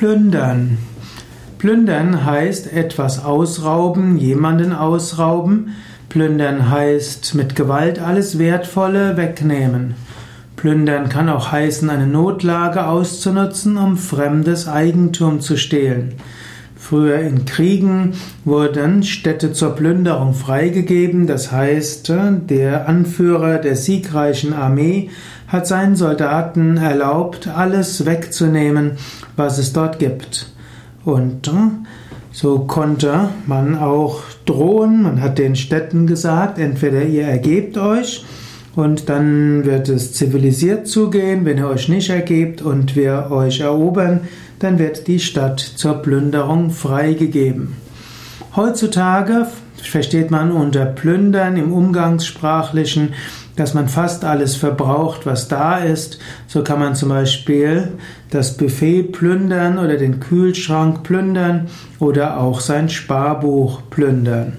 Plündern. Plündern heißt etwas ausrauben, jemanden ausrauben. Plündern heißt mit Gewalt alles Wertvolle wegnehmen. Plündern kann auch heißen, eine Notlage auszunutzen, um fremdes Eigentum zu stehlen. Früher in Kriegen wurden Städte zur Plünderung freigegeben, das heißt, der Anführer der siegreichen Armee hat seinen Soldaten erlaubt, alles wegzunehmen, was es dort gibt. Und so konnte man auch drohen, man hat den Städten gesagt, entweder ihr ergebt euch und dann wird es zivilisiert zugehen, wenn ihr euch nicht ergebt und wir euch erobern, dann wird die Stadt zur Plünderung freigegeben. Heutzutage versteht man unter Plündern im Umgangssprachlichen, dass man fast alles verbraucht, was da ist. So kann man zum Beispiel das Buffet plündern oder den Kühlschrank plündern oder auch sein Sparbuch plündern.